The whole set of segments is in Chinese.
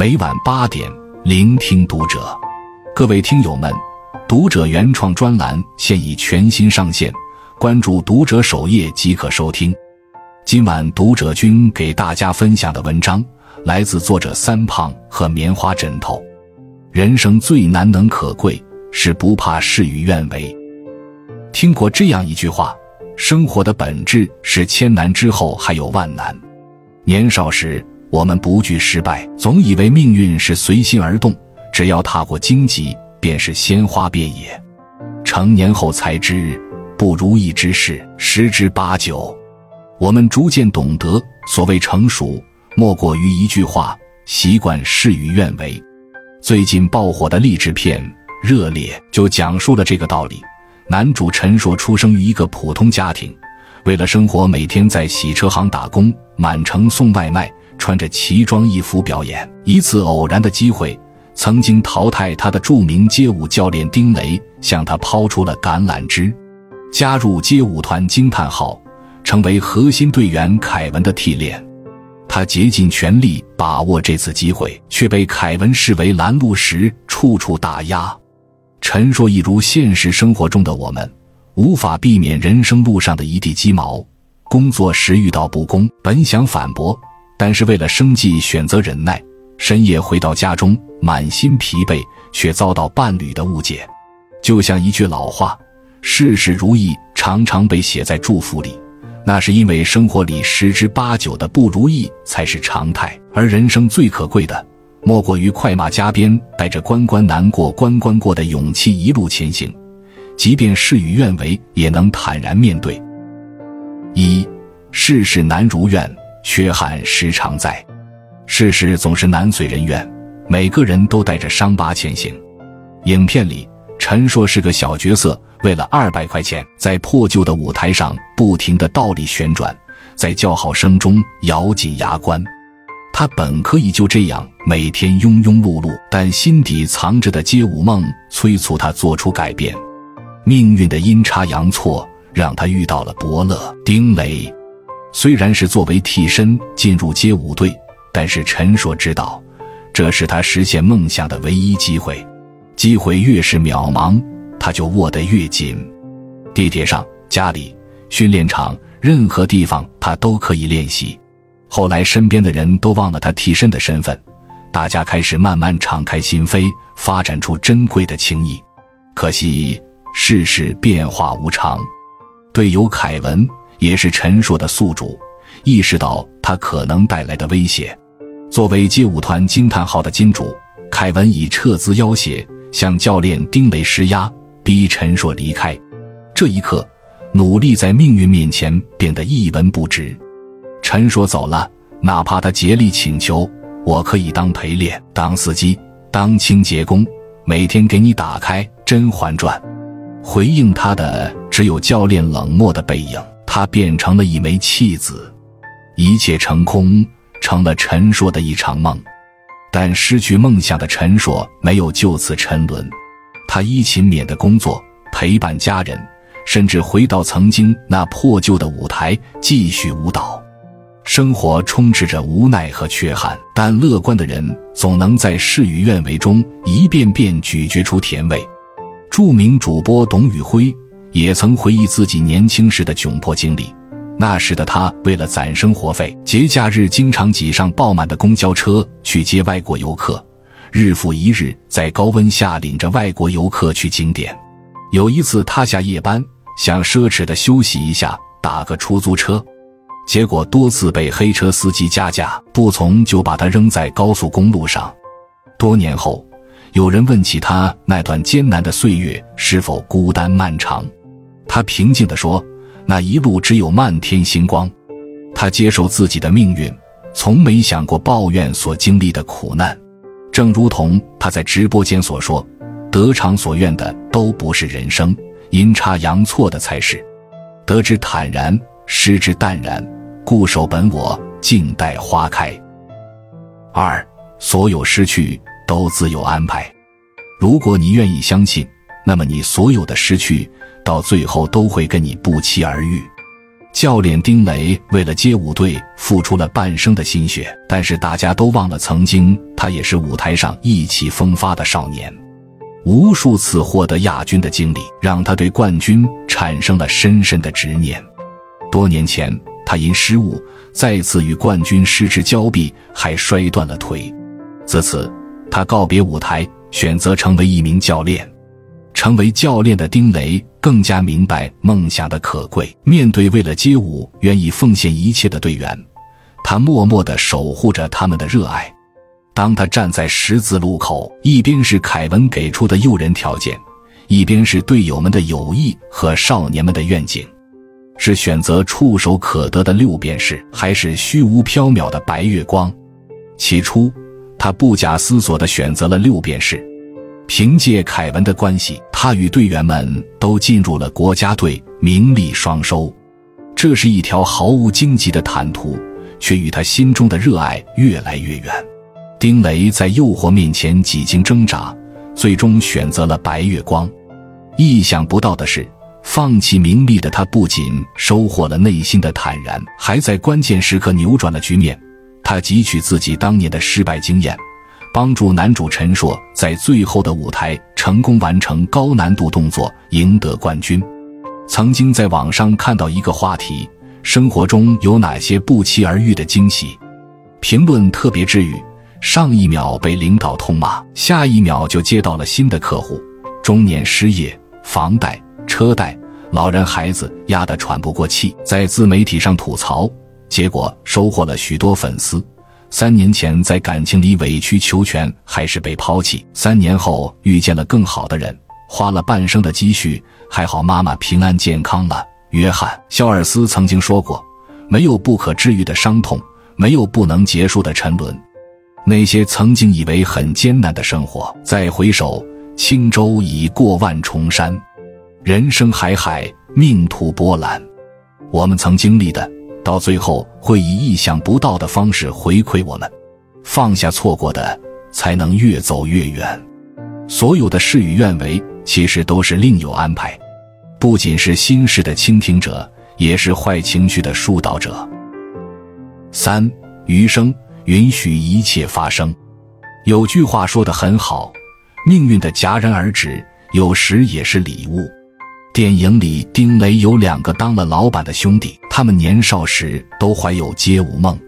每晚八点，聆听读者。各位听友们，读者原创专栏现已全新上线，关注读者首页即可收听。今晚读者君给大家分享的文章来自作者三胖和棉花枕头。人生最难能可贵是不怕事与愿违。听过这样一句话：生活的本质是千难之后还有万难。年少时。我们不惧失败，总以为命运是随心而动，只要踏过荆棘，便是鲜花遍野。成年后才知，不如意之事十之八九。我们逐渐懂得，所谓成熟，莫过于一句话：习惯事与愿违。最近爆火的励志片《热烈》就讲述了这个道理。男主陈硕出生于一个普通家庭，为了生活，每天在洗车行打工，满城送外卖。穿着奇装异服表演。一次偶然的机会，曾经淘汰他的著名街舞教练丁雷向他抛出了橄榄枝，加入街舞团惊叹号，成为核心队员凯文的替练。他竭尽全力把握这次机会，却被凯文视为拦路石，处处打压。陈硕一如现实生活中的我们，无法避免人生路上的一地鸡毛。工作时遇到不公，本想反驳。但是为了生计，选择忍耐。深夜回到家中，满心疲惫，却遭到伴侣的误解。就像一句老话：“事事如意”，常常被写在祝福里，那是因为生活里十之八九的不如意才是常态。而人生最可贵的，莫过于快马加鞭，带着关关难过关关过的勇气一路前行，即便事与愿违，也能坦然面对。一世事难如愿。缺憾时常在，世事总是难遂人愿，每个人都带着伤疤前行。影片里，陈硕是个小角色，为了二百块钱，在破旧的舞台上不停的倒立旋转，在叫好声中咬紧牙关。他本可以就这样每天庸庸碌碌，但心底藏着的街舞梦催促他做出改变。命运的阴差阳错，让他遇到了伯乐丁磊。虽然是作为替身进入街舞队，但是陈硕知道，这是他实现梦想的唯一机会。机会越是渺茫，他就握得越紧。地铁上、家里、训练场，任何地方他都可以练习。后来，身边的人都忘了他替身的身份，大家开始慢慢敞开心扉，发展出珍贵的情谊。可惜世事变化无常，队友凯文。也是陈硕的宿主，意识到他可能带来的威胁。作为街舞团惊叹号的金主，凯文以撤资要挟向教练丁磊施压，逼陈硕离开。这一刻，努力在命运面前变得一文不值。陈硕走了，哪怕他竭力请求，我可以当陪练、当司机、当清洁工，每天给你打开《甄嬛传》。回应他的只有教练冷漠的背影。他变成了一枚弃子，一切成空，成了陈硕的一场梦。但失去梦想的陈硕没有就此沉沦，他依勤勉的工作，陪伴家人，甚至回到曾经那破旧的舞台继续舞蹈。生活充斥着无奈和缺憾，但乐观的人总能在事与愿违中一遍遍咀嚼出甜味。著名主播董宇辉。也曾回忆自己年轻时的窘迫经历。那时的他，为了攒生活费，节假日经常挤上爆满的公交车去接外国游客，日复一日在高温下领着外国游客去景点。有一次，他下夜班，想奢侈的休息一下，打个出租车，结果多次被黑车司机加价，不从就把他扔在高速公路上。多年后，有人问起他那段艰难的岁月是否孤单漫长。他平静地说：“那一路只有漫天星光。”他接受自己的命运，从没想过抱怨所经历的苦难。正如同他在直播间所说：“得偿所愿的都不是人生，阴差阳错的才是。得之坦然，失之淡然，固守本我，静待花开。”二，所有失去都自有安排。如果你愿意相信，那么你所有的失去。到最后都会跟你不期而遇。教练丁雷为了街舞队付出了半生的心血，但是大家都忘了，曾经他也是舞台上意气风发的少年。无数次获得亚军的经历，让他对冠军产生了深深的执念。多年前，他因失误再次与冠军失之交臂，还摔断了腿。自此，他告别舞台，选择成为一名教练。成为教练的丁雷更加明白梦想的可贵。面对为了街舞愿意奉献一切的队员，他默默地守护着他们的热爱。当他站在十字路口，一边是凯文给出的诱人条件，一边是队友们的友谊和少年们的愿景，是选择触手可得的六便士，还是虚无缥缈的白月光？起初，他不假思索地选择了六便士。凭借凯文的关系，他与队员们都进入了国家队，名利双收。这是一条毫无荆棘的坦途，却与他心中的热爱越来越远。丁雷在诱惑面前几经挣扎，最终选择了白月光。意想不到的是，放弃名利的他不仅收获了内心的坦然，还在关键时刻扭转了局面。他汲取自己当年的失败经验。帮助男主陈硕在最后的舞台成功完成高难度动作，赢得冠军。曾经在网上看到一个话题：生活中有哪些不期而遇的惊喜？评论特别治愈。上一秒被领导痛骂，下一秒就接到了新的客户。中年失业，房贷、车贷，老人孩子压得喘不过气，在自媒体上吐槽，结果收获了许多粉丝。三年前在感情里委曲求全，还是被抛弃。三年后遇见了更好的人，花了半生的积蓄，还好妈妈平安健康了。约翰·肖尔斯曾经说过：“没有不可治愈的伤痛，没有不能结束的沉沦。那些曾经以为很艰难的生活，再回首，轻舟已过万重山。人生海海，命途波澜，我们曾经历的。”到最后会以意想不到的方式回馈我们，放下错过的，才能越走越远。所有的事与愿违，其实都是另有安排。不仅是心事的倾听者，也是坏情绪的疏导者。三余生，允许一切发生。有句话说的很好，命运的戛然而止，有时也是礼物。电影里，丁雷有两个当了老板的兄弟，他们年少时都怀有街舞梦，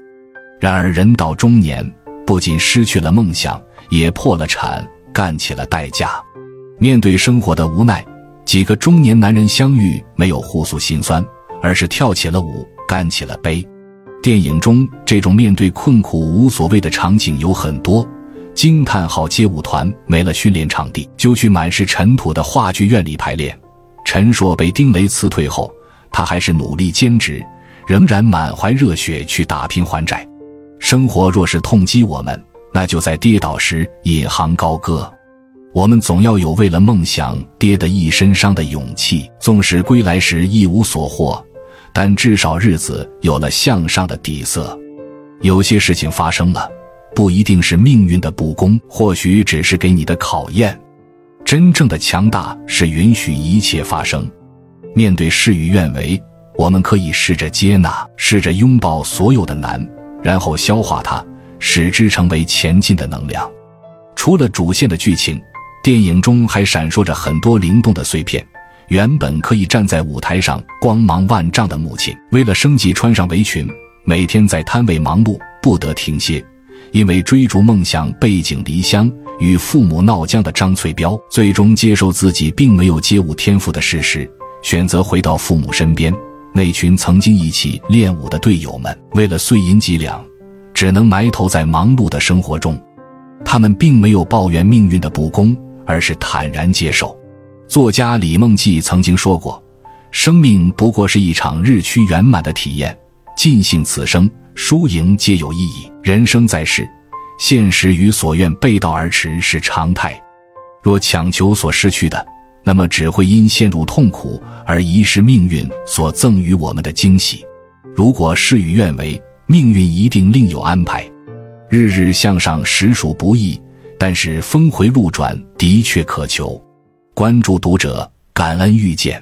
然而人到中年，不仅失去了梦想，也破了产，干起了代驾。面对生活的无奈，几个中年男人相遇，没有互诉心酸，而是跳起了舞，干起了杯。电影中这种面对困苦无所谓的场景有很多，惊叹号街舞团没了训练场地，就去满是尘土的话剧院里排练。陈硕被丁雷辞退后，他还是努力兼职，仍然满怀热血去打拼还债。生活若是痛击我们，那就在跌倒时引吭高歌。我们总要有为了梦想跌得一身伤的勇气。纵使归来时一无所获，但至少日子有了向上的底色。有些事情发生了，不一定是命运的不公，或许只是给你的考验。真正的强大是允许一切发生，面对事与愿违，我们可以试着接纳，试着拥抱所有的难，然后消化它，使之成为前进的能量。除了主线的剧情，电影中还闪烁着很多灵动的碎片。原本可以站在舞台上光芒万丈的母亲，为了生计穿上围裙，每天在摊位忙碌，不得停歇。因为追逐梦想背井离乡与父母闹僵的张翠彪，最终接受自己并没有街舞天赋的事实，选择回到父母身边。那群曾经一起练舞的队友们，为了碎银几两，只能埋头在忙碌的生活中。他们并没有抱怨命运的不公，而是坦然接受。作家李梦季曾经说过：“生命不过是一场日趋圆满的体验，尽兴此生。”输赢皆有意义。人生在世，现实与所愿背道而驰是常态。若强求所失去的，那么只会因陷入痛苦而遗失命运所赠予我们的惊喜。如果事与愿违，命运一定另有安排。日日向上实属不易，但是峰回路转的确可求。关注读者，感恩遇见。